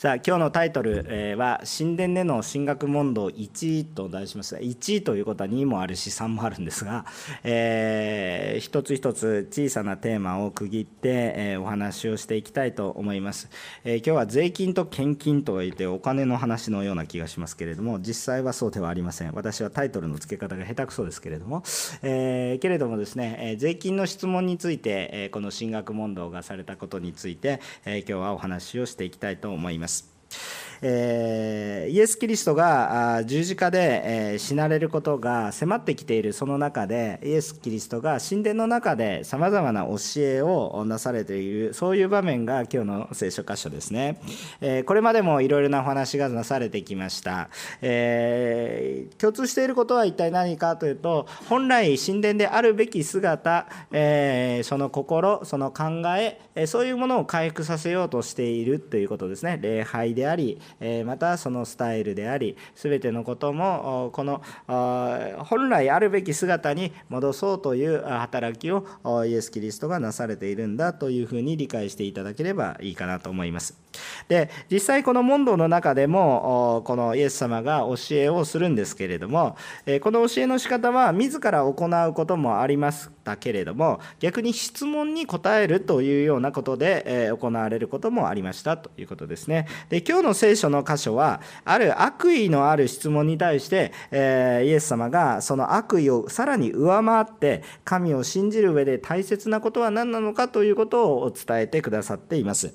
さあ今日のタイトル、は「神殿での進学問答1位」と題します1位ということは2位もあるし3もあるんですが、えー、一つ一つ小さなテーマを区切って、え、お話をしていきたいと思います、えー、今日は税金と献金といてお金の話のような気がしますけれども実際はそうではありません。私はタイトルの付け方が下手くそですけれども、えー、けれどもですね、え税金の質問について、えこの進学問答がされたことについて、え今日はお話をしていきたいと思います。えー、イエス・キリストが十字架で、えー、死なれることが迫ってきているその中でイエス・キリストが神殿の中でさまざまな教えをなされているそういう場面が今日の聖書箇所ですね、えー、これまでもいろいろなお話がなされてきました、え、共通していることは一体何かというと本来神殿であるべき姿、え、その心その考えそういうものを回復させようとしているということですね礼拝でありまたそのスタイルであり全てのこともこの本来あるべき姿に戻そうという働きをイエス・キリストがなされているんだというふうに理解していただければいいかなと思います。で実際この問答の中でもこのイエス様が教えをするんですけれどもこの教えの仕方は自ら行うこともありましたけれども逆に質問に答えるというようなことで行われることもありましたということですね。で今日の聖書の箇所はある悪意のある質問に対して、えイエス様がその悪意をさらに上回って神を信じる上で大切なことは何なのかということを伝えてくださっています。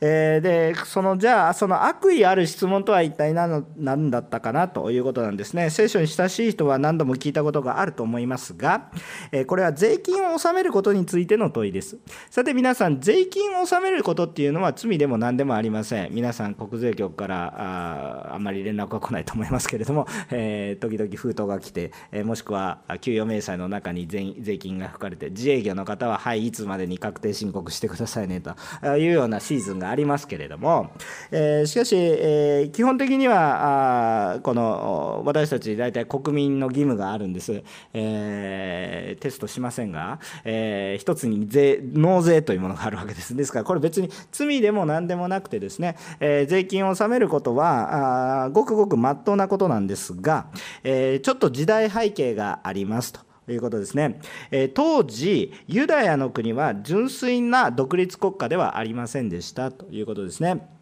えー、でそのじゃあその悪意ある質問とは一体何何だったかなということなんですね。聖書に親しい人は何度も聞いたことがあると思いますが、えー、これは税金を納めることについての問いです。さて皆さん税金を納めることっていうのは罪でも何でもありません。皆さん国税局からああんまり連絡が来ないと思いますけれども、えー、時々封筒が来て、えもしくは給与明細の中に税金が吹かれて自営業の方ははいいつまでに確定申告してくださいねというようなシーズンがありますけれども、えー、しかし、えー、基本的にはあこの私たち大体国民の義務があるんです、えー、テストしませんが、えー、一つに税納税というものがあるわけですですからこれ別に罪でも何でもなくてですね、えー、税金を納めることはあごくごくまっとうなことなんですが、えー、ちょっと時代背景がありますと。いうことですね。え当時、ユダヤの国は純粋な独立国家ではありませんでしたということですね。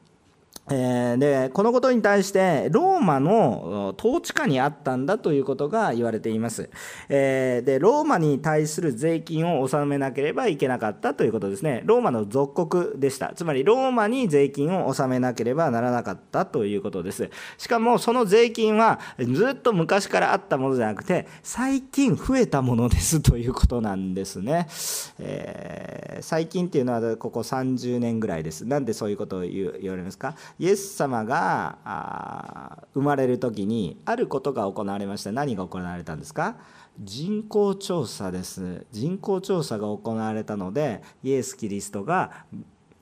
えー、でこのことに対してローマの統治下にあったんだということが言われています、えー、でローマに対する税金を納めなければいけなかったということですね。ローマの属国でした。つまりローマに税金を納めなければならなかったということです。しかもその税金はずっと昔からあったものじゃなくて最近増えたものですということなんですね、えー、最近っていうのはここ30年ぐらいです。なんでそういうことを言われますか？イエス様が生まれる時にあることが行われました何が行われたんですか？人口調査です。人口調査が行われたのでイエス・キリストが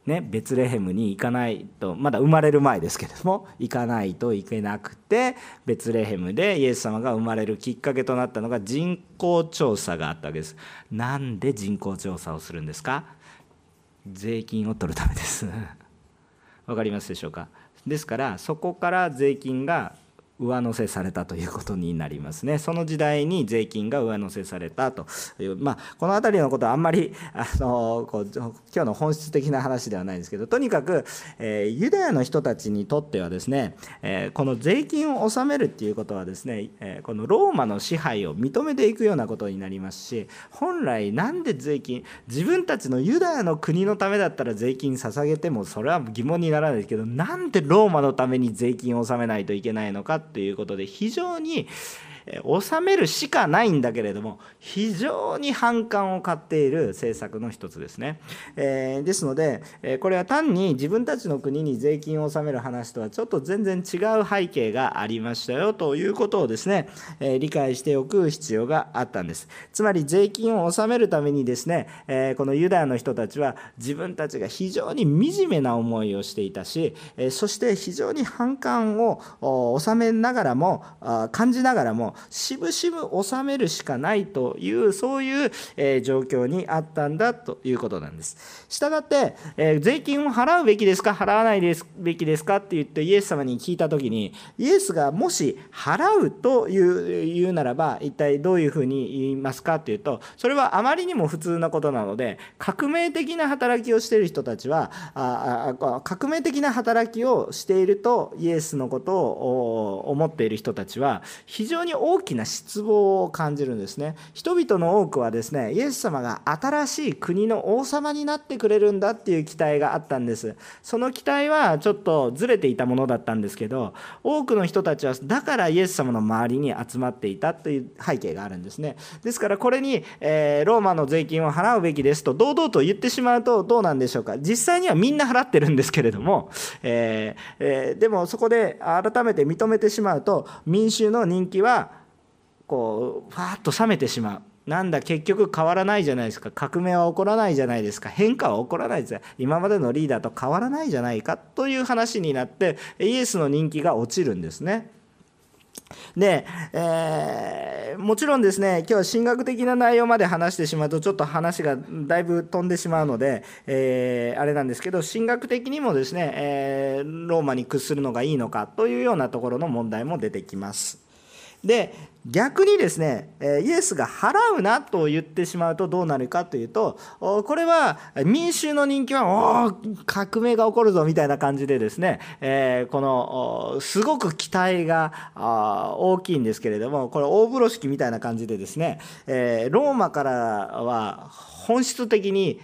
ね、ベツレヘムに行かないとまだ生まれる前ですけれども行かないといけなくてベツレヘムでイエス様が生まれるきっかけとなったのが人口調査があったわけです。なんで人口調査をするんですか？税金を取るためです。分かりますでしょうか？ですからそこから税金が上乗せされたということになりますね。その時代に税金が上乗せされたという、まあ、この辺りのことはあんまりあのこう今日の本質的な話ではないんですけどとにかく、えー、ユダヤの人たちにとってはですね、えー、この税金を納めるっていうことはですね、えー、このローマの支配を認めていくようなことになりますし本来なんで税金自分たちのユダヤの国のためだったら税金捧げてもそれは疑問にならないですけどなんでローマのために税金を納めないといけないのかということで非常に収めるしかないんだけれども非常に反感を買っている政策の一つですね、えー、ですのでこれは単に自分たちの国に税金を納める話とはちょっと全然違う背景がありましたよということをですね、えー、理解しておく必要があったんです。つまり税金を納めるためにですね、えー、このユダヤの人たちは自分たちが非常に惨めな思いをしていたしえそして非常に反感を収めながらも感じながらもしぶしぶ納めるしかないというそういう、え状況にあったんだということなんです。したがって、え税金を払うべきですか？払わないですべきですか？って言ってイエス様に聞いた時にイエスがもし払うという言うならば一体どういうふうに言いますかっていうとそれはあまりにも普通なことなので革命的な働きをしている人たちはあ革命的な働きをしているとイエスのことを思っている人たちは非常に大きな失望を感じるんですね。人々の多くはですねイエス様が新しい国の王様になってくれるんだっていう期待があったんです。その期待はちょっとずれていたものだったんですけど多くの人たちはだからイエス様の周りに集まっていたという背景があるんですね。ですからこれに、えー、ローマの税金を払うべきですと堂々と言ってしまうとどうなんでしょうか。実際にはみんな払ってるんですけれども、えーえー、でもそこで改めて認めてしまうと民衆の人気はこうファーッと冷めてしまう。なんだ結局変わらないじゃないですか革命は起こらないじゃないですか変化は起こらないです今までのリーダーと変わらないじゃないかという話になってイエスの人気が落ちるんですね。で、えー、もちろんですね今日は神学的な内容まで話してしまうとちょっと話がだいぶ飛んでしまうので、えー、あれなんですけど神学的にもですね、えー、ローマに屈するのがいいのかというようなところの問題も出てきます。で逆にですねイエスが払うなと言ってしまうとどうなるかというとこれは民衆の人気はお革命が起こるぞみたいな感じでですねこのすごく期待が大きいんですけれどもこれ大風呂敷みたいな感じでですねローマからは本質的に、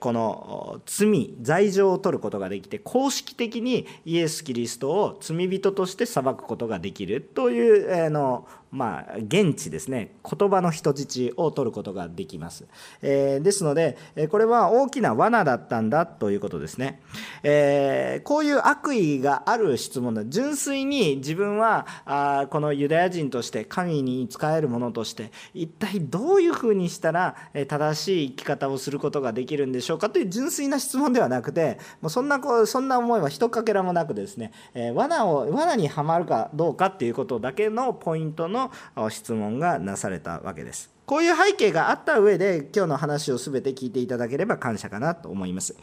この罪罪状を取ることができて公式的にイエス・キリストを罪人として裁くことができるという、えのまあ、現地ですね。言葉の人質を取ることができます、えー、ですのでこれは大きな罠だったんだということですね、えー、こういう悪意がある質問だ。純粋に自分はあこのユダヤ人として神に仕えるものとして一体どういうふうにしたら正しい生き方をすることができるんでしょうかという純粋な質問ではなくてもうそんなこそんな思いはひとかけらもなくですね、えー、罠を罠にはまるかどうかっていうことだけのポイントのの質問がなされたわけです。こういう背景があった上で今日の話を全て聞いていただければ感謝かなと思います。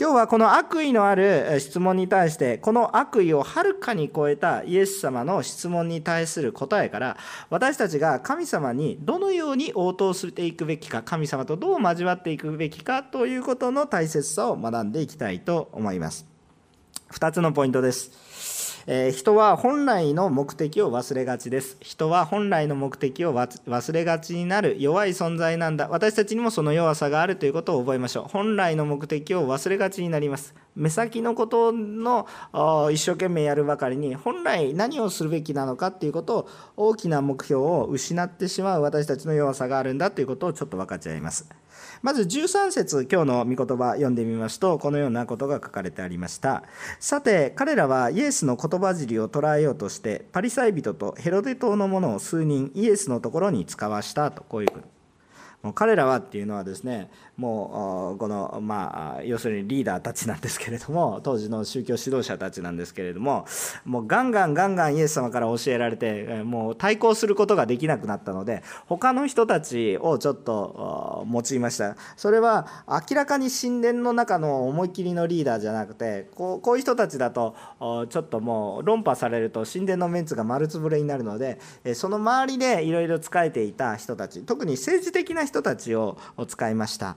今日はこの悪意のある質問に対してこの悪意をはるかに超えたイエス様の質問に対する答えから私たちが神様にどのように応答していくべきか神様とどう交わっていくべきかということの大切さを学んでいきたいと思います。2つのポイントです。えー、人は本来の目的を忘れがちです。人は本来の目的を忘れがちになる弱い存在なんだ。私たちにもその弱さがあるということを覚えましょう。本来の目的を忘れがちになります。目先のことの一生懸命やるばかりに本来何をするべきなのかっていうことを大きな目標を失ってしまう私たちの弱さがあるんだということをちょっと分かち合います。まず13節今日の御言葉読んでみますとこのようなことが書かれてありました。さて彼らはイエスの言葉尻を捉えようとしてパリサイ人とヘロデ島の者を数人イエスのところに使わしたとこういうもう彼らはっていうのはですねもうこのまあ要するにリーダーたちなんですけれども 当時の宗教指導者たちなんですけれどももうガンガンガンガンイエス様から教えられてもう対抗することができなくなったので他の人たちをちょっと用いましたそれは明らかに神殿の中の思い切りのリーダーじゃなくてこうこういう人たちだとちょっともう論破されると神殿のメンツが丸つぶれになるのでその周りでいろいろ仕えていた人たち特に政治的な人たちを使いました。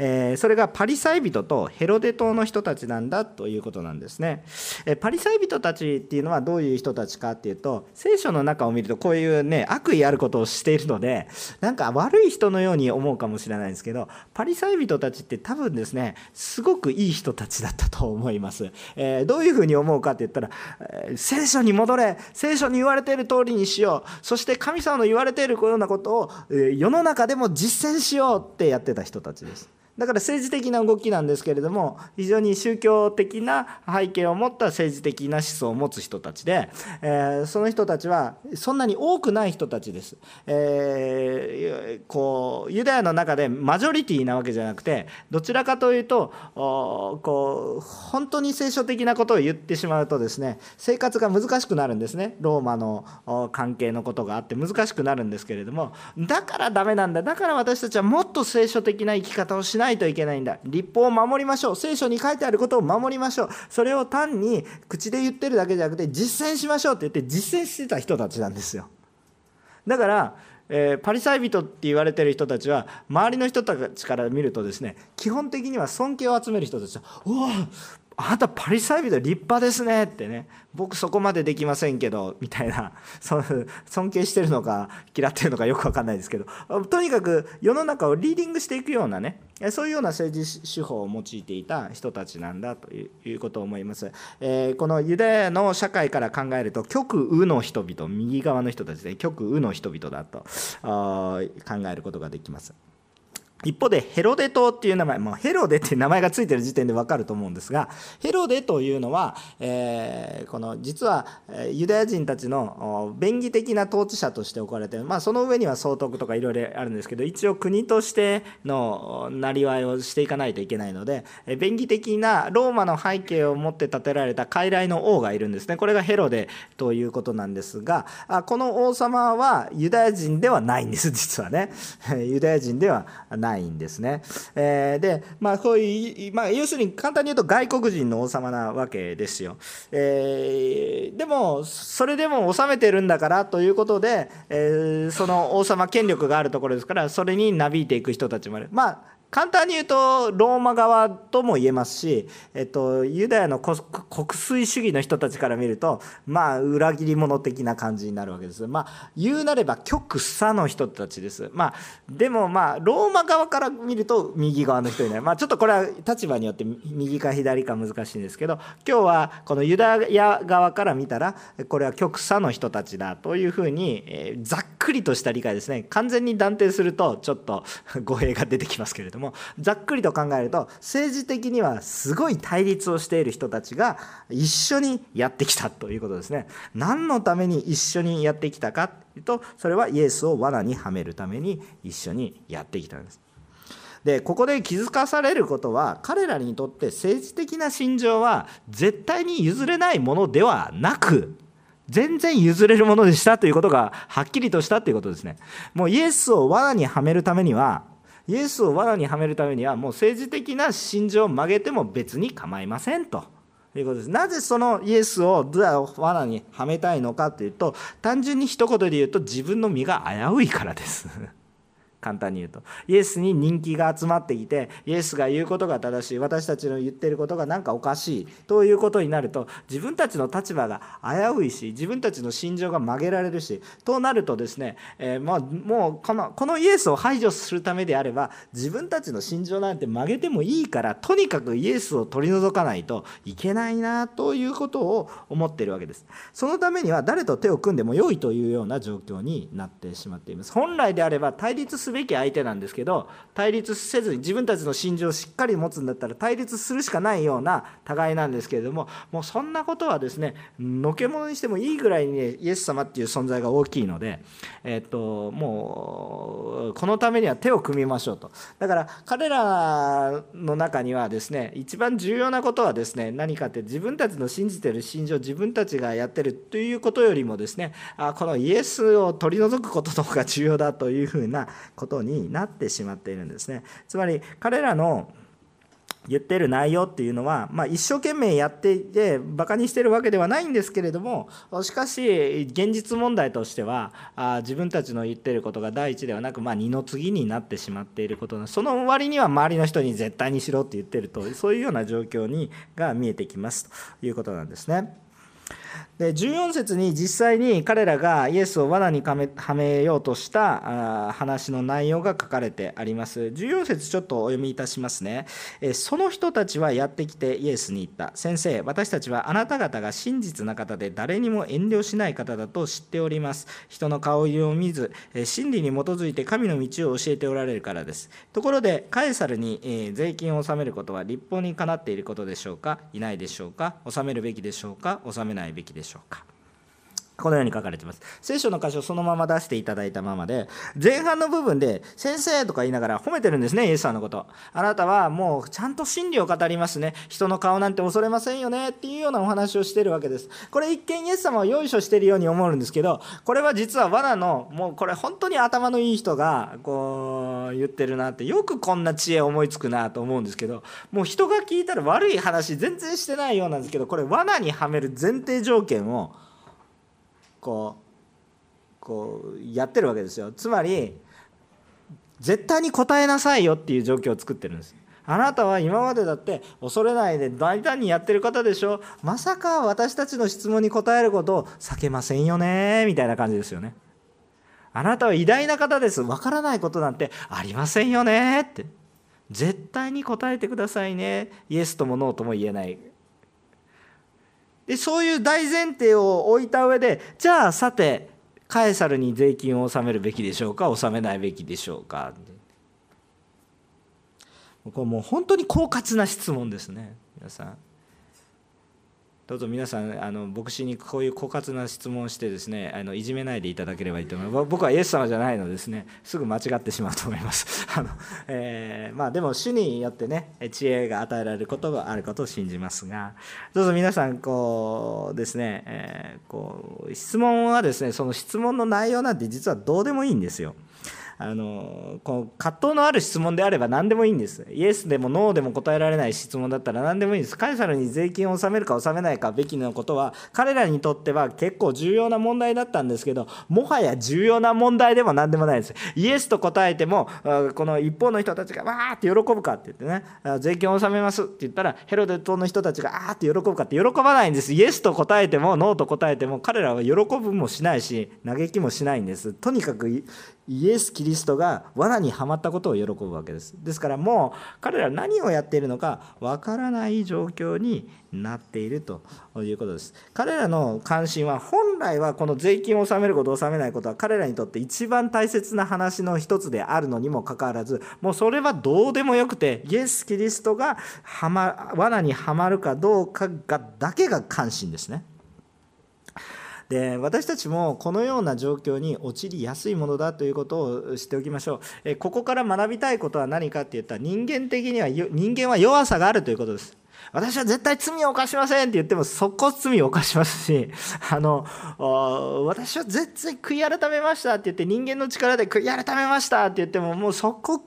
えそれがパリサイ人とヘロデ島の人たちなんだということなんですね。えパリサイ人たちっていうのはどういう人たちかっていうと聖書の中を見るとこういうね悪意あることをしているのでなんか悪い人のように思うかもしれないんですけどパリサイ人たちって多分ですねすごくいい人たちだったと思います。えどういうふうに思うかって言ったら、え聖書に戻れ聖書に言われている通りにしようそして神様の言われているようなことを、え世の中でも実践しようってやってた人たちです。だから政治的な動きなんですけれども非常に宗教的な背景を持った政治的な思想を持つ人たちで、えー、その人たちはそんなに多くない人たちです。えー、こうユダヤの中でマジョリティなわけじゃなくてどちらかというとこう本当に聖書的なことを言ってしまうとですね生活が難しくなるんですね。ローマの関係のことがあって難しくなるんですけれどもだからダメなんだ。だから私たちはもっと聖書的な生き方をしないといけないんだ。立法を守りましょう。聖書に書いてあることを守りましょう。それを単に口で言ってるだけじゃなくて実践しましょうって言って実践してた人たちなんですよ。だからえー、パリサイ人って言われてる人たちは周りの人たちから見るとですね基本的には尊敬を集める人たちは「おおあなたパリサイ人立派ですねってね僕そこまでできませんけどみたいな。そ尊敬してるのか嫌ってるのかよく分かんないですけど。とにかく世の中をリーディングしていくようなね。そういうような政治手法を用いていた人たちなんだということを思います、えー、このユダヤの社会から考えると極右の人々右側の人たちで極右の人々だと考えることができます。一方でヘロデ島っていう名前、もうヘロデっていう名前がついてる時点でわかると思うんですが、ヘロデというのは、えー、この実はユダヤ人たちの便宜的な統治者として置かれてまあ、その上には総督とかいろいろあるんですけど、一応国としてのなりわいをしていかないといけないので、便宜的なローマの背景を持って建てられた傀儡の王がいるんですね。これがヘロデということなんですが、あこの王様はユダヤ人ではないんです、実はね。ユダヤ人ではない。ないんですね。えー、で、まあ、こういう、まあ、要するに簡単に言うと外国人の王様なわけですよ。えー、でも、それでも治めてるんだからということで、えー、その王様権力があるところですから、それになびいていく人たちもいる。まあ簡単に言うとローマ側とも言えますし、えっと、ユダヤの国粋主義の人たちから見るとまあ裏切り者的な感じになるわけです。まあ言うなれば極左の人たちです。まあでもまあローマ側から見ると右側の人になるまあちょっとこれは立場によって右か左か難しいんですけど今日はこのユダヤ側から見たらこれは極左の人たちだというふうに、えー、ざっくりとした理解ですね。完全に断定するとちょっと語弊が出てきますけれども。もざっくりと考えると政治的にはすごい対立をしている人たちが一緒にやってきたということですね何のために一緒にやってきたかというとそれはイエスを罠にはめるために一緒にやってきたんですでここで気づかされることは彼らにとって政治的な心情は絶対に譲れないものではなく全然譲れるものでしたということがはっきりとしたということですね。もうイエスを罠にはめるためにはイエスを罠にはめるためにはもう政治的な心情を曲げても別に構いませんということです。なぜそのイエスを罠にはめたいのかというと単純に一言で言うと自分の身が危ういからです。簡単に言うと。イエスに人気が集まってきてイエスが言うことが正しい私たちの言ってることが何かおかしいということになると自分たちの立場が危ういし自分たちの心情が曲げられるしとなるとですね、えー、まあ、もうこのこのイエスを排除するためであれば自分たちの心情なんて曲げてもいいからとにかくイエスを取り除かないといけないなということを思っているわけです。そのためには誰と手を組んでも良いというような状況になってしまっています。本来であれば対立すすべき相手なんですけど対立せずに自分たちの心情をしっかり持つんだったら対立するしかないような互いなんですけれどももうそんなことはですねのけ者にしてもいいぐらいに、ね、イエス様っていう存在が大きいので、えっともうこのためには手を組みましょうと。だから彼らの中にはですね一番重要なことはですね何かって自分たちの信じてる心情自分たちがやってるということよりもですねあこのイエスを取り除くことの方が重要だというふうなことになってしまっているんですねつまり彼らの言ってる内容っていうのは、まあ、一生懸命やっていてバカにしてるわけではないんですけれどもしかし現実問題としてはあ自分たちの言ってることが第一ではなく、まあ、二の次になってしまっていることなその割には周りの人に絶対にしろって言ってるとそういうような状況にが見えてきますということなんですね。で14節に実際に彼らがイエスを罠にはめようとした話の内容が書かれてあります。14節ちょっとお読みいたしますね。その人たちはやってきてイエスに言った。先生私たちはあなた方が真実な方で誰にも遠慮しない方だと知っております。人の顔色を見ず真理に基づいて神の道を教えておられるからです。ところでカエサルに税金を納めることは立法にかなっていることでしょうか？いないでしょうか？納めるべきでしょうか？納めないべきでしょうか？しょうか。このように書かれています。聖書の箇所そのまま出していただいたままで、前半の部分で、先生とか言いながら褒めてるんですね、イエスさんのこと。あなたはもうちゃんと真理を語りますね。人の顔なんて恐れませんよねっていうようなお話をしてるわけです。これ一見イエス様をよいしょしてるように思うんですけど、これは実は罠の、もうこれ本当に頭のいい人がこう言ってるなって、よくこんな知恵思いつくなと思うんですけど、もう人が聞いたら悪い話全然してないようなんですけど、これ罠にはめる前提条件を、こうこうやってるわけですよ。つまり絶対に答えなさいよっていう状況を作ってるんです。あなたは今までだって恐れないで大胆にやってる方でしょ。まさか私たちの質問に答えることを避けませんよねみたいな感じですよね。あなたは偉大な方です。わからないことなんてありませんよねって。絶対に答えてくださいね。イエスともノーとも言えない。でそういう大前提を置いた上でじゃあさてカエサルに税金を納めるべきでしょうか納めないべきでしょうかこれもう本当に狡猾な質問ですね皆さん。どうぞ皆さんあの牧師にこういう枯渇な質問をしてですねあのいじめないでいただければいいと思います。僕はイエス様じゃないのですね。すぐ間違ってしまうと思います。あの、えー、まあ、でも主によってね知恵が与えられることがあることを信じますが。どうぞ皆さんこうですね、えー、こう質問はですねその質問の内容なんて実はどうでもいいんですよ。あのこう葛藤のある質問であれば何でもいいんです。イエスでもノーでも答えられない質問だったら何でもいいんです。カエサルに税金を納めるか納めないかべきのことは彼らにとっては結構重要な問題だったんですけどもはや重要な問題でも何でもないです。イエスと答えてもこの一方の人たちがわーって喜ぶかって言ってね税金を納めますって言ったらヘロデ島の人たちがあーって喜ぶかって喜ばないんです。イエスと答えてもノーと答えても彼らは喜ぶもしないし嘆きもしないんです。とにかくイエス・キリストが罠にはまったことを喜ぶわけです。ですからもう彼ら何をやっているのかわからない状況になっているということです。彼らの関心は本来はこの税金を納めること納めないことは彼らにとって一番大切な話の一つであるのにもかかわらずもうそれはどうでもよくてイエス・キリストがはま罠にはまるかどうかがだけが関心ですね。で私たちもこのような状況に陥りやすいものだということを知っておきましょう。えここから学びたいことは何かって言ったら人間的には人間は弱さがあるということです。私は絶対罪を犯しませんって言ってもそこ罪を犯しますし あの私は絶対悔い改めましたって言って人間の力で悔い改めましたって言ってももうそこ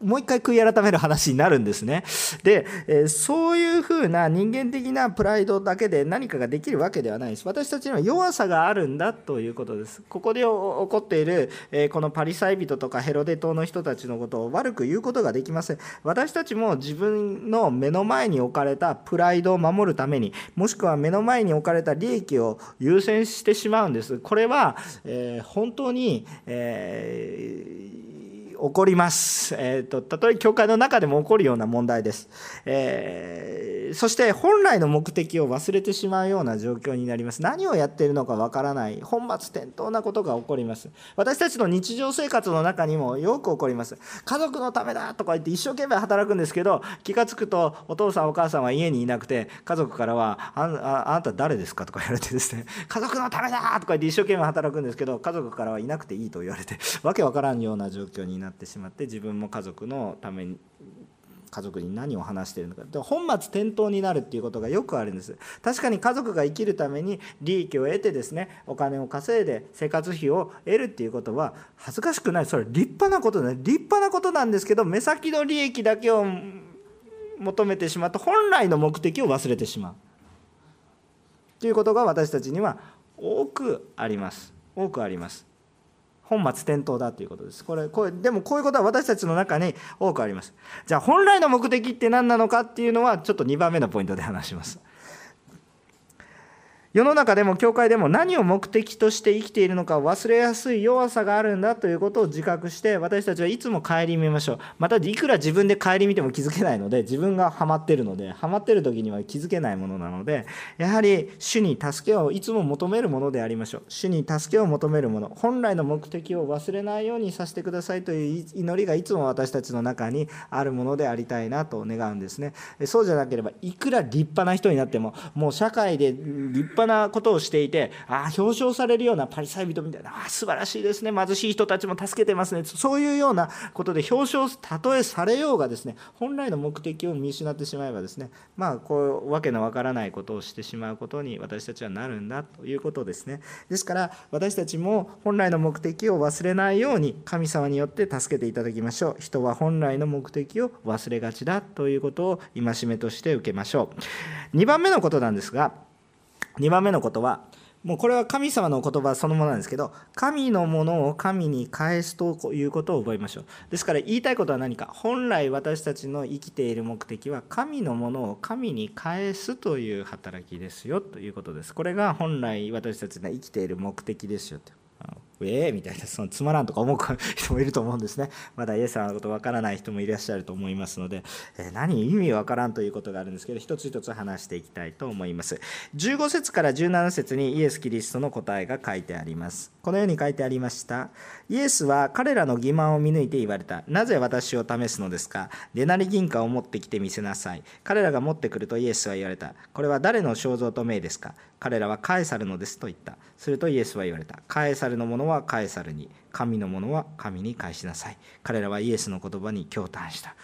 もう一回悔い改める話になるんですね。で、えそういうふうな人間的なプライドだけで何かができるわけではないです。私たちには弱さがあるんだということです。ここで起こっている、えこのパリサイ人とかヘロデ島の人たちのことを悪く言うことができません。私たちも自分の目の前に置かれたプライドを守るために、もしくは目の前に置かれた利益を優先してしまうんです。これは、え本当に、えー起こります。えーと、たとえ教会の中でも起こるような問題です。えー、そして本来の目的を忘れてしまうような状況になります。何をやっているのかわからない、本末転倒なことが起こります。私たちの日常生活の中にもよく起こります。家族のためだとか言って一生懸命働くんですけど、気が付くとお父さんお母さんは家にいなくて、家族からは、あああなた誰ですかとか言われてですね、家族のためだとか言って一生懸命働くんですけど、家族からはいなくていいと言われて、わけわからんような状況になってってしまって自分も家族のために家族に何を話しているのか。で本末転倒になるっていうことがよくあるんです。確かに家族が生きるために利益を得てですねお金を稼いで生活費を得るっていうことは恥ずかしくない。それ立派なことだね。立派なことなんですけど目先の利益だけを求めてしまうと本来の目的を忘れてしまう。ということが私たちには多くあります。多くあります。本末転倒だということです。これこれでもこういうことは私たちの中に多くあります。じゃあ本来の目的って何なのかっていうのはちょっと2番目のポイントで話します。世の中でも教会でも何を目的として生きているのか忘れやすい弱さがあるんだということを自覚して私たちはいつも顧みましょう。またいくら自分で顧みても気づけないので自分がハマってるのでハマってる時には気づけないものなのでやはり主に助けをいつも求めるものでありましょう。主に助けを求めるもの本来の目的を忘れないようにさせてくださいという祈りがいつも私たちの中にあるものでありたいなと願うんですね。そうじゃなければいくら立派な人になってももう社会で立派なことをしていてああ表彰されるようなパリサイ人みたいなああ素晴らしいですね。貧しい人たちも助けてますね。そういうようなことで表彰たとえされようがですね本来の目的を見失ってしまえばですねまあこうわけのわからないことをしてしまうことに私たちはなるんだということですね。ですから私たちも本来の目的を忘れないように神様によって助けていただきましょう。人は本来の目的を忘れがちだということを戒めとして受けましょう。2番目のことなんですが2番目のことはもうこれは神様の言葉そのものなんですけど神のものを神に返すということを覚えましょう。ですから言いたいことは何か。本来私たちの生きている目的は神のものを神に返すという働きですよということです。これが本来私たちの生きている目的ですよと。ええみたいなそのつまらんとか思う人もいると思うんですね。まだイエス様のことわからない人もいらっしゃると思いますので、え、何意味わからんということがあるんですけど一つ一つ話していきたいと思います。15節から17節にイエス・キリストの答えが書いてあります。このように書いてありました。イエスは彼らの欺瞞を見抜いて言われた。なぜ私を試すのですか？デナリ銀貨を持ってきてみせなさい。彼らが持ってくるとイエスは言われた。これは誰の肖像と名ですか？彼らはカエサルのですと言った。するとイエスは言われた。カエサルのものはカエサルに神のものは神に返しなさい。彼らはイエスの言葉に驚嘆した。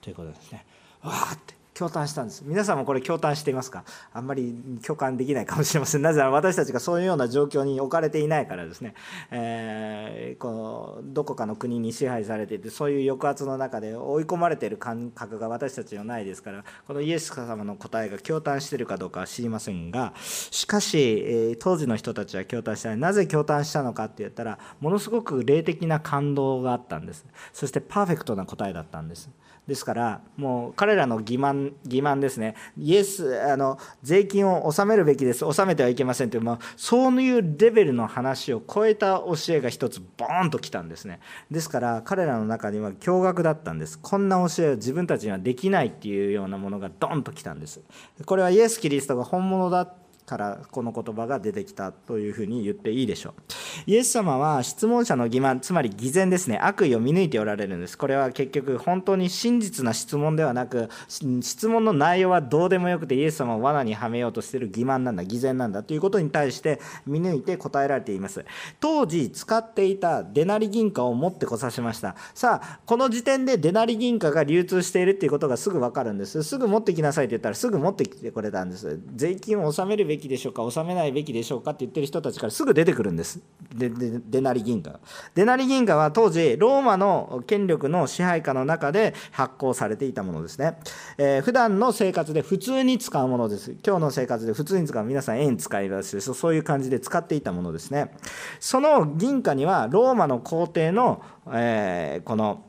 ということですね。わーって。共感したんです。皆さんもこれ共感していますか？あんまり共感できないかもしれません。なぜなら私たちがそういうような状況に置かれていないからですね、えー、このどこかの国に支配されていてそういう抑圧の中で追い込まれている感覚が私たちにはないですからこのイエス様の答えが共感しているかどうかは知りませんがしかし、え、当時の人たちは共感したい。なぜ共感したのかって言ったらものすごく霊的な感動があったんです。そしてパーフェクトな答えだったんです。ですからもう彼らの欺瞞欺瞞ですね。イエスあの税金を納めるべきです。納めてはいけませんという、まあ、そういうレベルの話を超えた教えが一つボーンときたんですね。ですから彼らの中には驚愕だったんです。こんな教えを自分たちにはできないっていうようなものがドンときたんです。これはイエス・キリストが本物だからこの言葉が出てきたというふうに言っていいでしょう。イエス様は質問者の欺瞞つまり偽善ですね。悪意を見抜いておられるんです。これは結局本当に真実な質問ではなく質問の内容はどうでもよくてイエス様を罠にはめようとしている欺瞞なんだ偽善なんだということに対して見抜いて答えられています。当時使っていたデナリ銀貨を持ってこさしました。さあこの時点でデナリ銀貨が流通しているっていうことがすぐ分かるんです。すぐ持ってきなさいって言ったらすぐ持ってきてくれたんです。税金を納めるべべきでしょうか納めないべきでしょうかって言ってる人たちからすぐ出てくるんです。ででデナリ銀貨デナリ銀貨は当時ローマの権力の支配下の中で発行されていたものですね、えー、普段の生活で普通に使うものです。今日の生活で普通に使う皆さん円使います。そういう感じで使っていたものですね。その銀貨にはローマの皇帝の、えー、この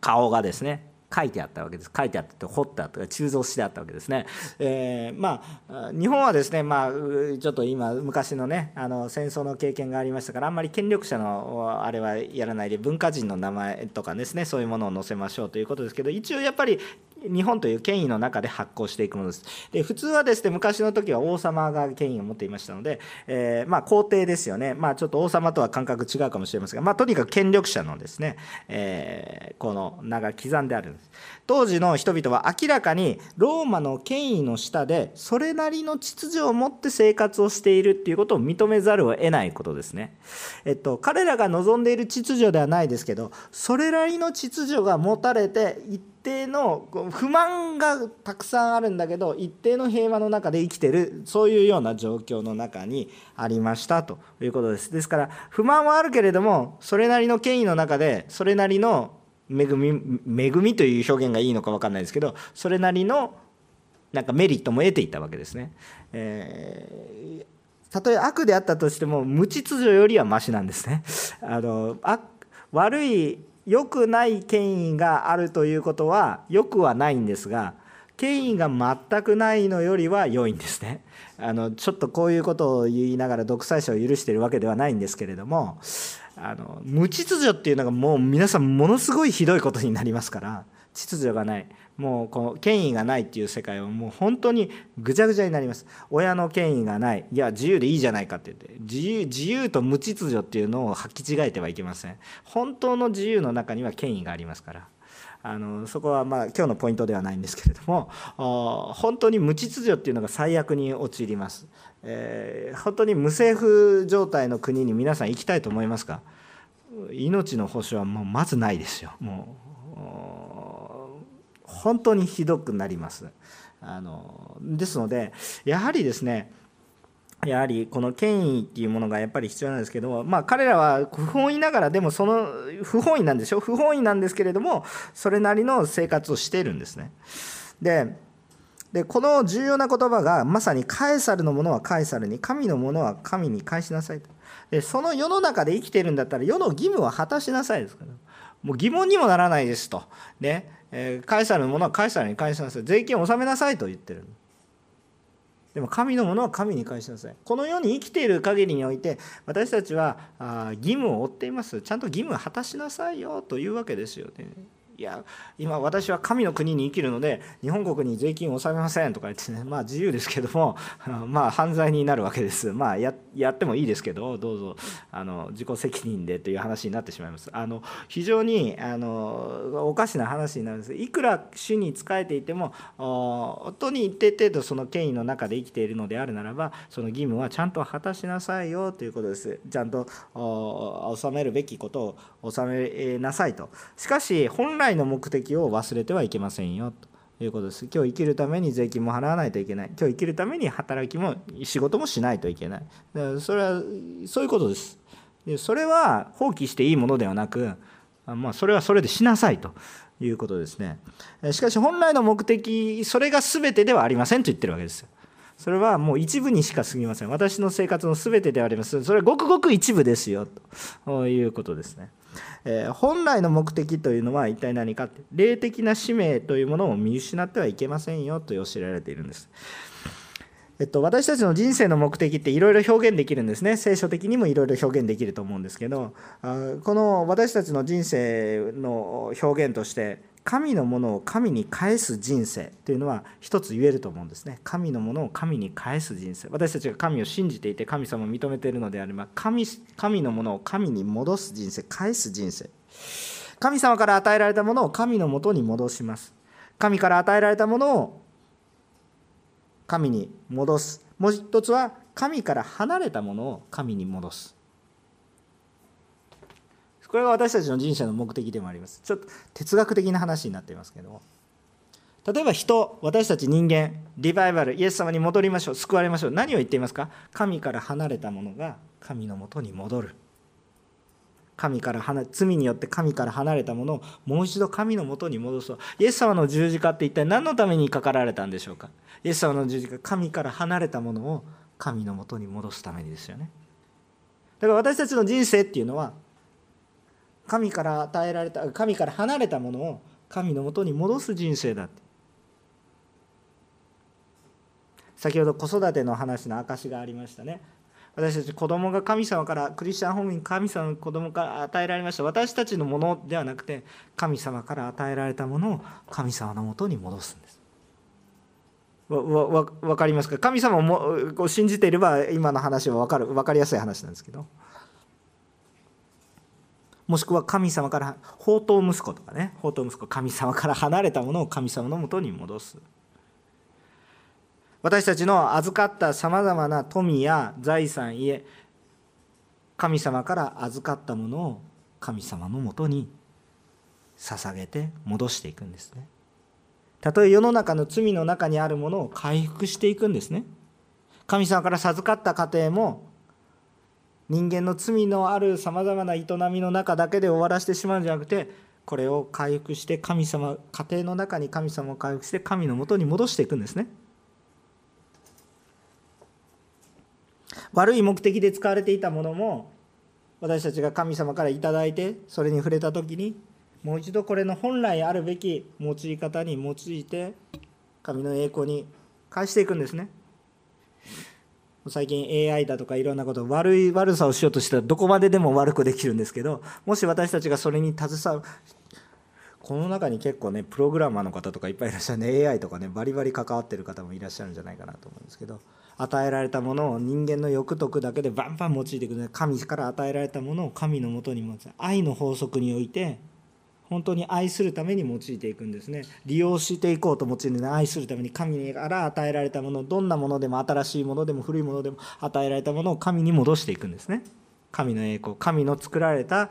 顔がですね書いてあったわけです。書いてあったって掘ってあった鋳造してあったわけですね、えー、まあ日本はですねまあちょっと今昔のねあの戦争の経験がありましたからあんまり権力者のあれはやらないで文化人の名前とかですねそういうものを載せましょうということですけど一応やっぱり日本という権威の中で発行していくものです。で普通はですね昔の時は王様が権威を持っていましたので、えー、まあ皇帝ですよね、まあ、ちょっと王様とは感覚違うかもしれませんが、まあ、とにかく権力者のですね、えー、この名が刻んであるです。当時の人々は明らかにローマの権威の下でそれなりの秩序を持って生活をしているっていうことを認めざるを得ないことですね。えっと、彼らが望んでいる秩序ではないですけどそれなりの秩序が持たれて一定の不満がたくさんあるんだけど一定の平和の中で生きてるそういうような状況の中にありましたということですですから不満はあるけれどもそれなりの権威の中でそれなりの恵み恵みという表現がいいのか分かんないですけどそれなりのなんかメリットも得ていたわけですね。えー、たとえ悪であったとしても無秩序よりはマシなんですね。あの悪い良くない権威があるということは良くはないんですが権威が全くないのよりは良いんですねあのちょっとこういうことを言いながら独裁者を許しているわけではないんですけれどもあの無秩序っていうのがもう皆さんものすごいひどいことになりますから秩序がない。もうこの権威がないっていう世界はもう本当にぐちゃぐちゃになります。親の権威がない。いや自由でいいじゃないかって言って。自由自由と無秩序っていうのを履き違えてはいけません。本当の自由の中には権威がありますから。あのそこはまあ今日のポイントではないんですけれども本当に無秩序っていうのが最悪に陥ります、えー、本当に無政府状態の国に皆さん行きたいと思いますか？命の保証はもうまずないですよ。もう本当にひどくなります。あのですのでやはりですねやはりこの権威っていうものがやっぱり必要なんですけども、まあ、彼らは不本意ながらでもその不本意なんでしょ？不本意なんですけれどもそれなりの生活をしているんですね。ででこの重要な言葉がまさにカエサルのものはカエサルに神のものは神に返しなさいと。でその世の中で生きてるんだったら世の義務は果たしなさいですから。もう疑問にもならないですと、ね。えー、カエサルのものはカエサルに返しなさい。税金を納めなさいと言ってる。でも神のものは神に返しなさい。この世に生きている限りにおいて私たちはあ義務を負っています。ちゃんと義務を果たしなさいよというわけですよね。いや今私は神の国に生きるので日本国に税金を納めませんとか言ってねまあ自由ですけども まあ犯罪になるわけです。まあやってもいいですけどどうぞあの自己責任でという話になってしまいます。あの非常にあのおかしな話になるんです。いくら主に仕えていても本当に一定程度その権威の中で生きているのであるならばその義務はちゃんと果たしなさいよということです。ちゃんと納めるべきことを納めなさいと。しかし本来来の目的を忘れてはいけませんよということです。今日生きるために税金も払わないといけない。今日生きるために働きも仕事もしないといけない。それはそういうことです。でそれは放棄していいものではなく、まあ、それはそれでしなさいということですね。しかし本来の目的、それが全てではありませんと言ってるわけですよ。それはもう一部にしか過ぎません。私の生活の全てではあります。それはごくごく一部ですよということですね。えー、本来の目的というのは一体何かって霊的な使命というものを見失ってはいけませんよと教えられているんです。えっと、私たちの人生の目的っていろいろ表現できるんですね聖書的にもいろいろ表現できると思うんですけどこの私たちの人生の表現として神のものを神に返す人生というのは一つ言えると思うんですね。神のものを神に返す人生。私たちが神を信じていて神様を認めているのであれば神神のものを神に戻す人生返す人生。神様から与えられたものを神のもとに戻します。神から与えられたものを神に戻す。もう一つは神から離れたものを神に戻す。これが私たちの人生の目的でもあります。ちょっと哲学的な話になっていますけども。例えば人私たち人間リバイバルイエス様に戻りましょう救われましょう。何を言っていますか？神から離れたものが神のもとに戻る。神から離罪によって神から離れたものをもう一度神のもとに戻すとイエス様の十字架って一体何のためにかかられたんでしょうか？イエス様の十字架神から離れたものを神のもとに戻すためにですよね。だから私たちの人生っていうのは神から与えられた神から離れたものを神のもとに戻す人生だって。先ほど子育ての話の証がありましたね。私たち子供が神様からクリスチャンホームに神様の子供から与えられました。私たちのものではなくて神様から与えられたものを神様のもとに戻すんです。わわ分かりますか？神様を信じていれば今の話は分かる分かりやすい話なんですけど。もしくは神様から宝刀息子とかね宝刀息子神様から離れたものを神様のもとに戻す。私たちの預かったさまざまな富や財産家神様から預かったものを神様のもとに捧げて戻していくんですね。たとえ世の中の罪の中にあるものを回復していくんですね。神様から授かった家庭も人間の罪のあるさまざまな営みの中だけで終わらせてしまうんじゃなくてこれを回復して神様家庭の中に神様を回復して神のもとに戻していくんですね。悪い目的で使われていたものも私たちが神様から頂いてそれに触れた時にもう一度これの本来あるべき用い方に用いて神の栄光に返していくんですね。最近 AI だとかいろんなこと悪い悪さをしようとしたらどこまででも悪くできるんですけどもし私たちがそれに携わるこの中に結構ねプログラマーの方とかいっぱいいらっしゃるんで AI とかねバリバリ関わってる方もいらっしゃるんじゃないかなと思うんですけど与えられたものを人間の欲得だけでバンバン用いていくね神から与えられたものを神のもとに持つ。愛の法則において本当に愛するために用いていくんですね。利用していこうと用いるの愛するために神から与えられたものどんなものでも新しいものでも古いものでも与えられたものを神に戻していくんですね。神の栄光神の作られた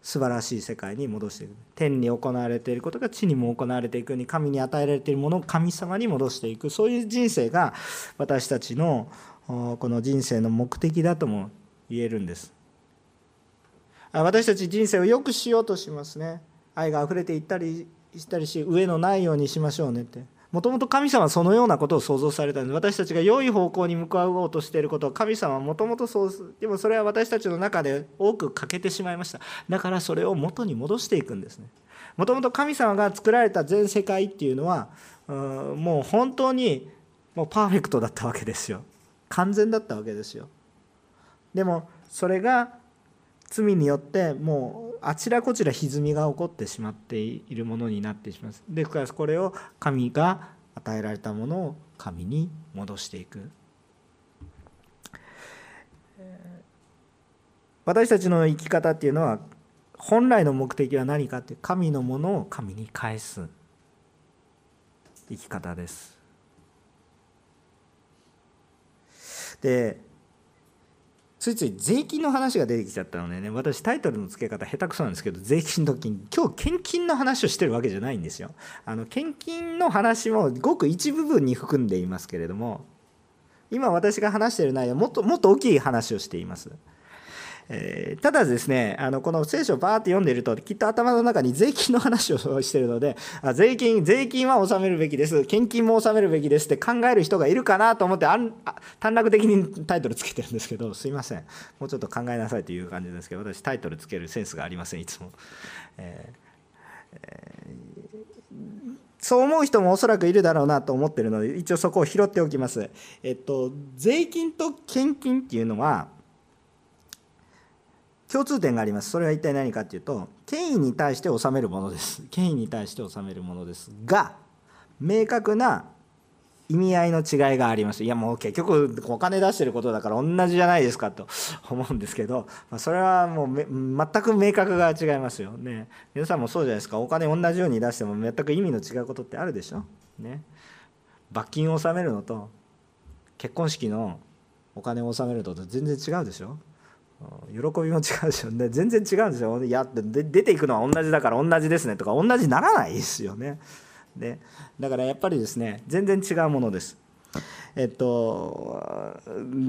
素晴らしい世界に戻していく。天に行われていることが地にも行われていくように神に与えられているものを神様に戻していく。そういう人生が私たちのこの人生の目的だとも言えるんです。私たち人生を良くしようとしますね。愛が溢れていったりしたりし上のないようにしましょうねって。もともと神様はそのようなことを想像されたんです私たちが良い方向に向かおうとしていることを神様はもともとそうでもそれは私たちの中で多く欠けてしまいました。だからそれを元に戻していくんですね。もともと神様が作られた全世界っていうのはうもう本当にもうパーフェクトだったわけですよ。完全だったわけですよ。でもそれが罪によってもうあちらこちら歪みが起こってしまっているものになってしまうでからこれを神が与えられたものを神に戻していく。私たちの生き方っていうのは本来の目的は何かって神のものを神に返す生き方です。でついつい税金の話が出てきちゃったのでね私タイトルの付け方下手くそなんですけど税金の金今日献金の話をしてるわけじゃないんですよ。あの献金の話もごく一部分に含んでいますけれども今私が話している内容もっともっと大きい話をしています。えー、ただですねあのこの聖書をバーって読んでいるときっと頭の中に税金の話をしてるのであ税金税金は納めるべきです献金も納めるべきですって考える人がいるかなと思ってあんあ短絡的にタイトルつけてるんですけどすいませんもうちょっと考えなさいという感じですけど私タイトルつけるセンスがありませんいつも。えーえーそう思う人もおそらくいるだろうなと思ってるので一応そこを拾っておきます。えっと税金と献金っていうのは共通点があります。それは一体何かっていうと権威に対して治めるものです。権威に対して治めるものですが明確な意味合いの違いがあります。いやもう結局お金出してることだから同じじゃないですかと 思うんですけどそれはもう全く明確が違いますよ。ね。皆さんもそうじゃないですか。お金同じように出しても全く意味の違うことってあるでしょ。ね。罰金を納めるのと結婚式のお金を納めるのと全然違うでしょ。喜びも違うでしょうね。全然違うんですよ。いやで出ていくのは同じだから同じですねとか同じならないですよね。でだからやっぱりですね全然違うものです。えっと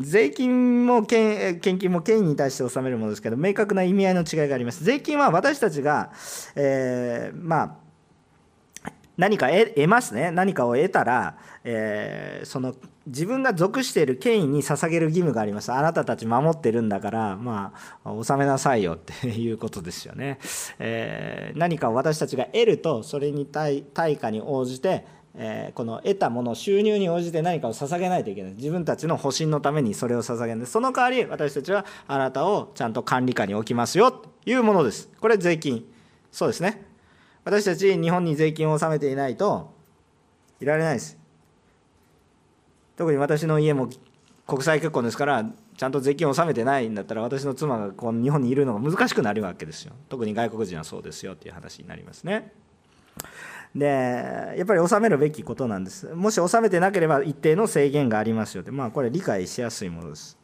税金も献金も権威に対して納めるものですけど明確な意味合いの違いがあります。税金は私たちが、えー、まあ何か得ますね。何かを得たら、えー、その自分が属している権威に捧げる義務があります。あなたたち守ってるんだからまあ納めなさいよっていうことですよね、えー、何かを私たちが得るとそれに対対価に応じてえー、この得たもの収入に応じて何かを捧げないといけない。自分たちの保身のためにそれを捧げる。んですその代わり私たちはあなたをちゃんと管理下に置きますよというものです。これ税金。そうですね。私たち日本に税金を納めていないといられないです。特に私の家も国際結婚ですからちゃんと税金を納めてないんだったら私の妻がこの日本にいるのが難しくなるわけですよ。特に外国人はそうですよっていう話になりますね。でやっぱり納めるべきことなんです。もし納めてなければ一定の制限がありますよって。まあこれ理解しやすいものです。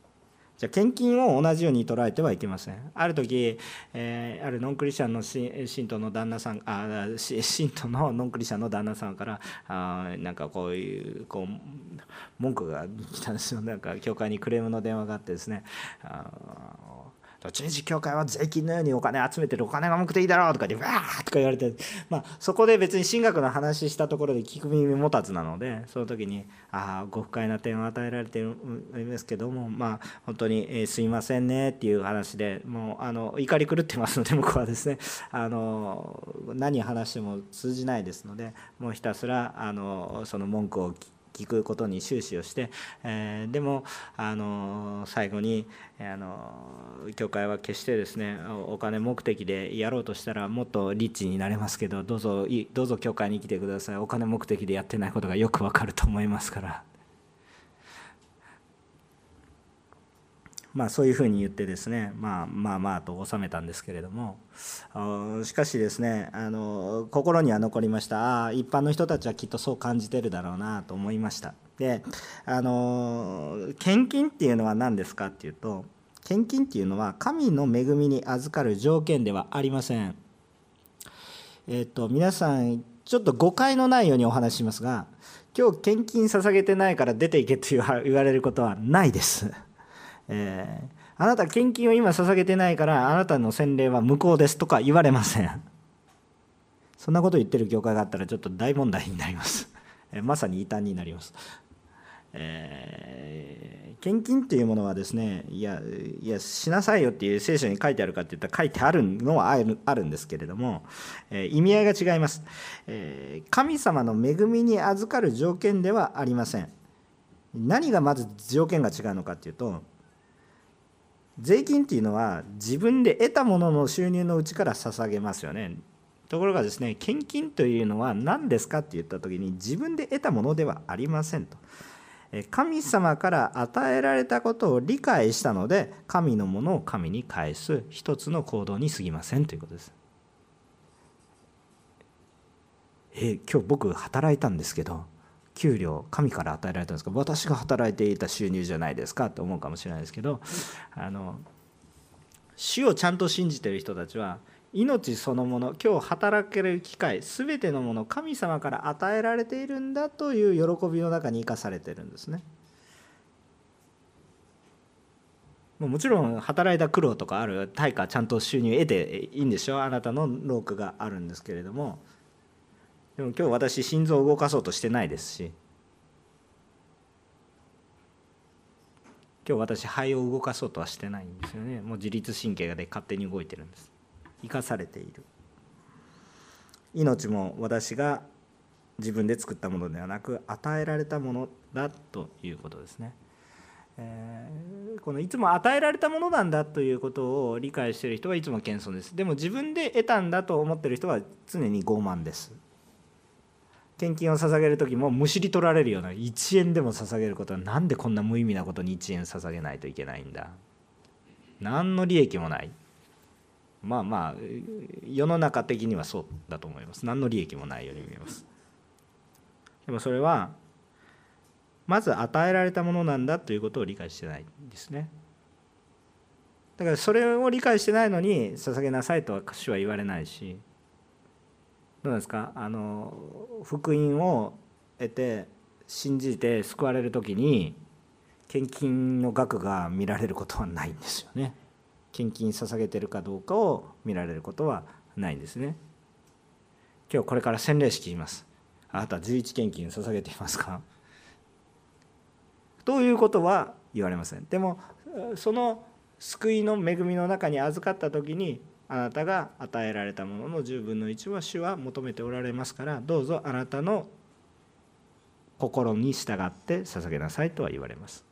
じゃ献金を同じように捉えてはいけません。ある時、えー、あるノンクリスチャンの信徒の旦那さんあ信徒のノンクリスチャンの旦那さんからあなんかこういうこう文句が来たんですよなんか教会にクレームの電話があってですねあ中日教会は税金のようにお金集めてるお金が目的だろうとか言ってわーとか言われて、まあ、そこで別に神学の話したところで聞く耳持たずなのでその時にああご不快な点を与えられていますけどもまあ本当に、えー、すいませんねっていう話でもうあの怒り狂ってますので向こうはですね。あの何話しても通じないですのでもうひたすらあのその文句を聞聞くことに終始をして、えー、でもあの最後にあの教会は決してですねお金目的でやろうとしたらもっとリッチになれますけどどうぞどうぞ教会に来てくださいお金目的でやってないことがよくわかると思いますから。まあ、そういうふうに言ってですね、まあ、まあまあと収めたんですけれどもしかしですねあの心には残りました。あ一般の人たちはきっとそう感じてるだろうなと思いました。であの献金っていうのは何ですかっていうと献金っていうのは神の恵みに預かる条件ではありません。えっ、と皆さんちょっと誤解のないようにお話ししますが今日献金捧げてないから出ていけと言われることはないです。えー、あなた献金を今捧げてないからあなたの洗礼は無効ですとか言われません。そんなこと言ってる教会があったらちょっと大問題になります。えまさに異端になります。えー、献金っていうものはですねいやいやしなさいよっていう聖書に書いてあるかっていったら書いてあるのはあるあるんですけれども、えー、意味合いが違います、えー、神様の恵みに預かる条件ではありません。何がまず条件が違うのかっていうと税金っていうのは自分で得たものの収入のうちから捧げますよね。ところがですね献金というのは何ですかって言った時に自分で得たものではありませんと。神様から与えられたことを理解したので神のものを神に返す一つの行動に過ぎませんということです。え今日僕働いたんですけど給料神から与えられたんですか？私が働いていた収入じゃないですかって思うかもしれないですけどあの主をちゃんと信じてる人たちは命そのもの今日働ける機会全てのもの神様から与えられているんだという喜びの中に生かされてるんですね。もちろん働いた苦労とかある対価ちゃんと収入得ていいんでしょ？あなたの労苦があるんですけれどもでも今日私心臓を動かそうとしてないですし今日私肺を動かそうとはしてないんですよね。もう自律神経で勝手に動いてるんです。生かされている。命も私が自分で作ったものではなく与えられたものだということですね。えー、このいつも与えられたものなんだということを理解している人はいつも謙遜です。でも自分で得たんだと思ってる人は常に傲慢です。献金を捧げる時もむしり取られるような1円でも捧げることは何でこんな無意味なことに1円捧げないといけないんだ？何の利益もない。まあまあ世の中的にはそうだと思います。何の利益もないように見えます。でもそれはまず与えられたものなんだということを理解してないんですね。だからそれを理解してないのに捧げなさいとは主は言われないしどうですか？あの福音を得て信じて救われる時に献金の額が見られることはないんですよね。献金捧げてるかどうかを見られることはないんですね。今日これから洗礼式言います。あなた11献金捧げていますか？ということは言われません。でもその救いの恵みの中に預かった時にあなたが与えられたものの10分の1は主は求めておられますからどうぞあなたの心に従って捧げなさいとは言われます。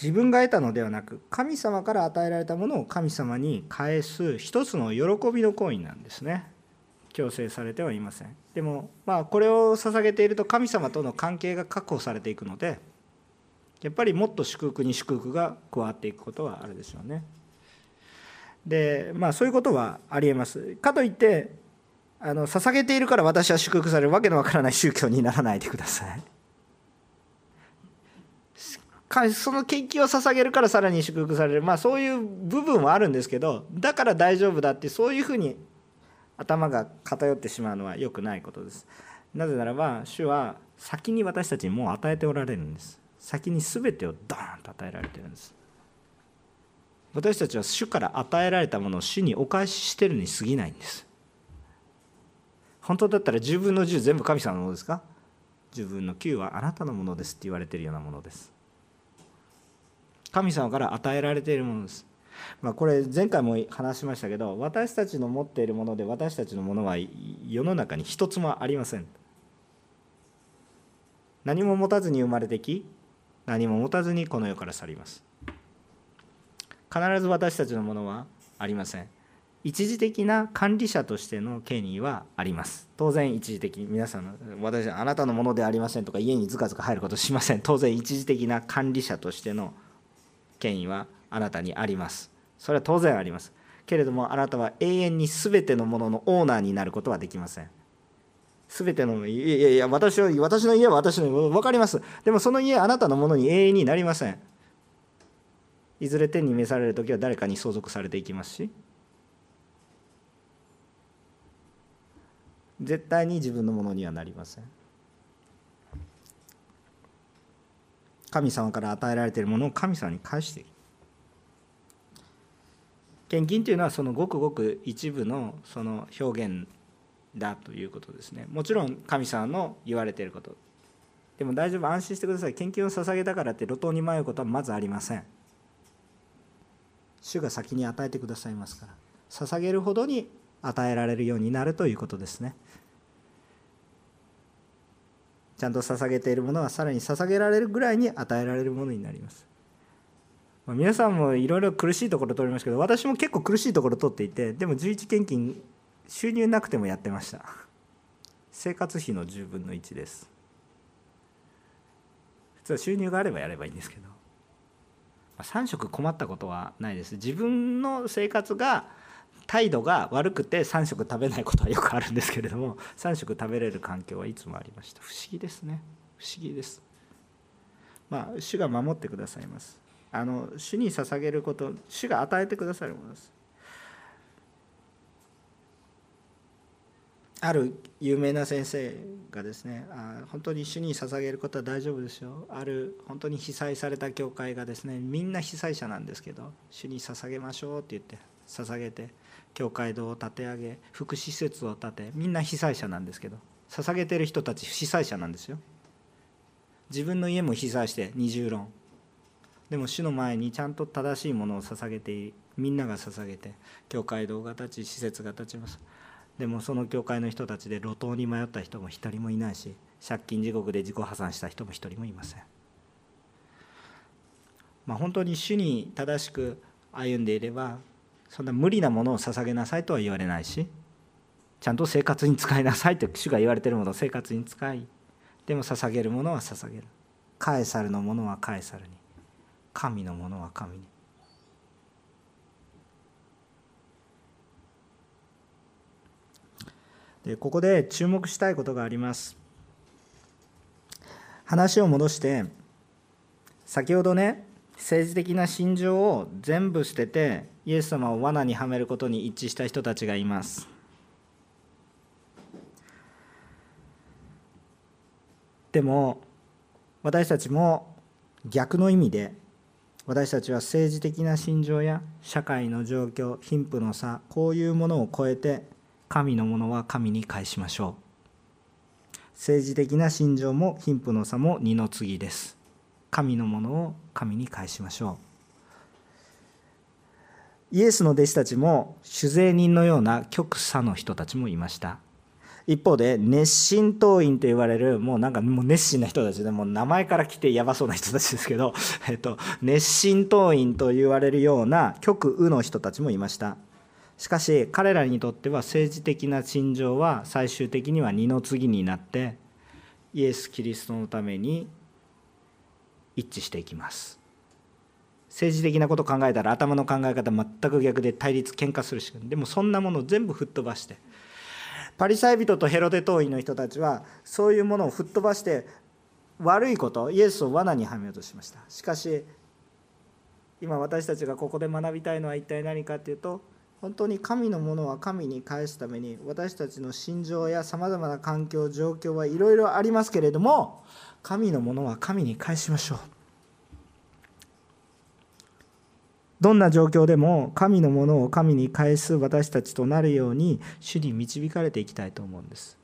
自分が得たのではなく神様から与えられたものを神様に返す一つの喜びの行為なんですね。強制されてはいません。でもまあこれを捧げていると神様との関係が確保されていくのでやっぱりもっと祝福に祝福が加わっていくことはあるでしょうね。でまあそういうことはありえます。かといってあの捧げているから私は祝福されるわけのわからない宗教にならないでください。その献金を捧げるからさらに祝福される。まあそういう部分はあるんですけどだから大丈夫だってそういうふうに頭が偏ってしまうのは良くないことです。なぜならば主は先に私たちにもう与えておられるんです。先に全てをドーンと与えられてるんです。私たちは主から与えられたものを主にお返ししてるに過ぎないんです。本当だったら10分の10全部神様のものですか？10分の9はあなたのものですって言われてるようなものです。神様から与えられているものです。まあ、これ前回も話しましたけど私たちの持っているもので私たちのものは世の中に一つもありません。何も持たずに生まれてき何も持たずにこの世から去ります。必ず私たちのものはありません。一時的な管理者としての権威はあります。当然一時的皆さんの私あなたのものでありませんとか家にずかずか入ることしません。当然一時的な管理者としての権威はあなたにあります。それは当然あります。けれどもあなたは永遠に全てのもののオーナーになることはできません。全てのいやいや私は私の家は私の分かります。でもその家あなたのものに永遠になりません。いずれ天に召される時は誰かに相続されていきますし絶対に自分のものにはなりません。神様から与えられているものを神様に返していく献金というのはそのごくごく一部のその表現だということですね。もちろん神様の言われていること。でも大丈夫安心してください。献金を捧げたからって路頭に迷うことはまずありません。主が先に与えてくださいますから。捧げるほどに与えられるようになるということですね。ちゃんと捧げているものはさらに捧げられるぐらいに与えられるものになります。ま皆さんもいろいろ苦しいところ通りましたけど私も結構苦しいところ通っていてでも11献金収入なくてもやってました。生活費の10分の1です。普通は収入があればやればいいんですけど。ま3食困ったことはないです。自分の生活が態度が悪くて3食食べないことはよくあるんですけれども3食食べれる環境はいつもありました。不思議ですね。不思議です。まあ主が守ってくださいます。あの主に捧げること主が与えてくださるものです。ある有名な先生がですねあ本当に主に捧げることは大丈夫ですよ。ある本当に被災された教会がですねみんな被災者なんですけど主に捧げましょうって言って捧げて教会堂を建て上げ福祉施設を建てみんな被災者なんですけど捧げてる人たち被災者なんですよ。自分の家も被災して二重論。でも主の前にちゃんと正しいものを捧げてみんなが捧げて教会堂が立ち施設が立ちます。でもその教会の人たちで路頭に迷った人も一人もいないし借金地獄で自己破産した人も一人もいません。まあ、本当に主に正しく歩んでいればそんな無理なものを捧げなさいとは言われないしちゃんと生活に使いなさいと主が言われてるものを生活に使いでも捧げるものは捧げる。カエサルのものはカエサルに。神のものは神に。でここで注目したいことがあります。話を戻して先ほどね政治的な心情を全部捨ててイエス様を罠にはめることに一致した人たちがいます。でも私たちも逆の意味で私たちは政治的な心情や社会の状況貧富の差こういうものを超えて神のものは神に返しましょう。政治的な心情も貧富の差も二の次です。神のものを神に返しましょう。イエスの弟子たちも酒税人のような極左の人たちもいました。一方で熱心党員と言われるもうなんかもう熱心な人たちでもう名前から来てやばそうな人たちですけど、えっと、熱心党員と言われるような極右の人たちもいました。しかし彼らにとっては政治的な心情は最終的には二の次になってイエス・キリストのために一致していきます。政治的なこと考えたら頭の考え方全く逆で対立喧嘩するしでもそんなもの全部吹っ飛ばしてパリサイ人とヘロデ党員の人たちはそういうものを吹っ飛ばして悪いことイエスを罠にはめようとしました。しかし今私たちがここで学びたいのは一体何かっていうと本当に神のものは神に返すために私たちの心情やさまざまな環境状況はいろいろありますけれども神のものは神に返しましょう。どんな状況でも神のものを神に返す私たちとなるように主に導かれていきたいと思うんです。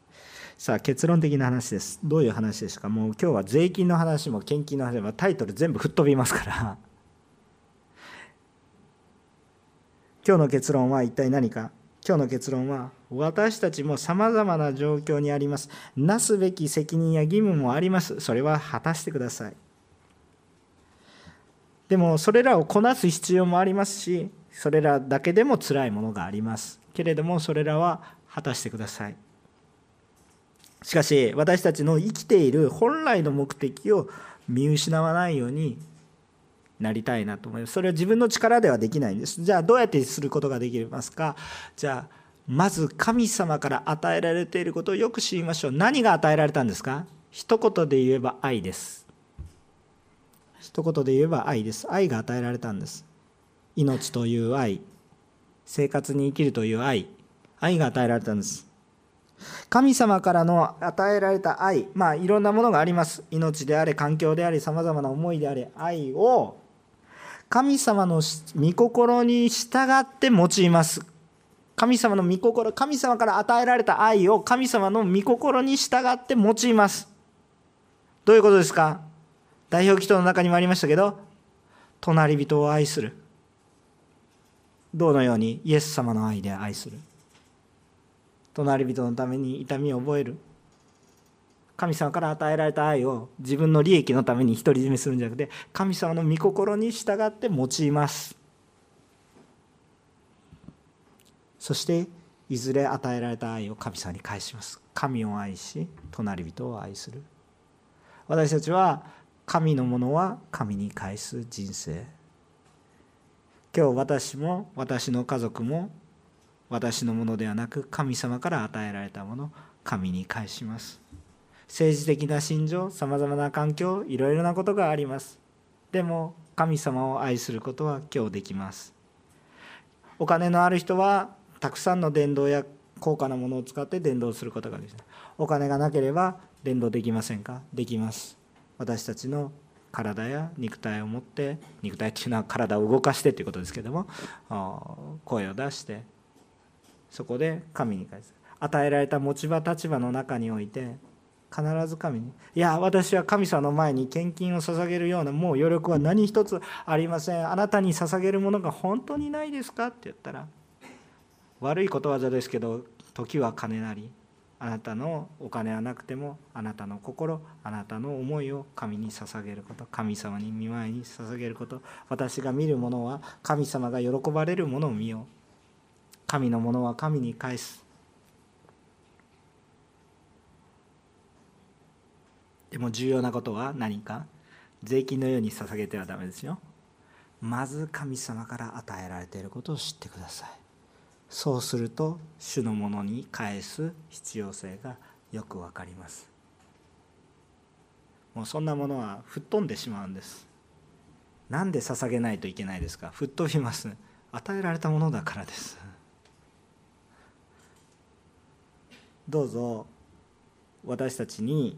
さあ結論的な話です。どういう話ですか。もう今日は税金の話も献金の話もタイトル全部吹っ飛びますから。今日の結論は一体何か。今日の結論は私たちもさまざまな状況にあります。なすべき責任や義務もあります。それは果たしてください。でもそれらをこなす必要もありますしそれらだけでも辛いものがあります。けれどもそれらは果たしてください。しかし私たちの生きている本来の目的を見失わないようになりたいなと思います。それは自分の力ではできないんです。じゃあどうやってすることができますか？じゃあまず神様から与えられていることをよく知りましょう。何が与えられたんですか？一言で言えば愛です。一言で言えば愛です。愛が与えられたんです。命という愛。生活に生きるという愛。愛が与えられたんです。神様からの与えられた愛。まあいろんなものがあります。命であれ環境でありさまざまな思いであれ愛を神様の御心に従って用います。神様の御心神様から与えられた愛を神様の御心に従って用います。どういうことですか？代表祈祷の中にもありましたけど隣人を愛する。どのようにイエス様の愛で愛する。隣人のために痛みを覚える。神様から与えられた愛を自分の利益のために独り占めするんじゃなくて神様の御心に従って用います。そしていずれ与えられた愛を神様に返します。神を愛し隣人を愛する。私たちは神のものは神に返す人生。今日私も私の家族も私のものではなく神様から与えられたもの神に返します。政治的な心情さまざまな環境いろいろなことがあります。でも神様を愛することは今日できます。お金のある人はたくさんの伝道や高価なものを使って伝道することができる。お金がなければ伝道できませんか？できます。私たちの体や肉体を持って肉体っていうのは体を動かしてということですけども声を出してそこで神に返す与えられた持ち場立場の中において必ず神に「いや私は神様の前に献金を捧げるようなもう余力は何一つありませんあなたに捧げるものが本当にないですか?」って言ったら悪いことわざですけど時は金なりあなたのお金はなくてもあなたの心あなたの思いを神に捧げること神様に見舞いに捧げること私が見るものは神様が喜ばれるものを見よう。神のものは神に返す。でも重要なことは何か？税金のように捧げてはダメですよ。まず神様から与えられていることを知ってください。そうすると主のものに返す必要性がよくわかります。もうそんなものは吹っ飛んでしまうんです。なんで捧げないといけないですか？吹っ飛びます。与えられたものだからです。どうぞ私たちに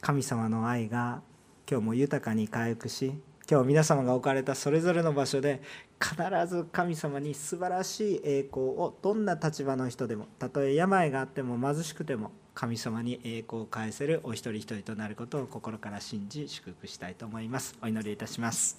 神様の愛が今日も豊かに回復し今日皆様が置かれたそれぞれの場所で必ず神様に素晴らしい栄光をどんな立場の人でもたとえ病があっても貧しくても神様に栄光を返せるお一人一人となることを心から信じ祝福したいと思います。お祈りいたします。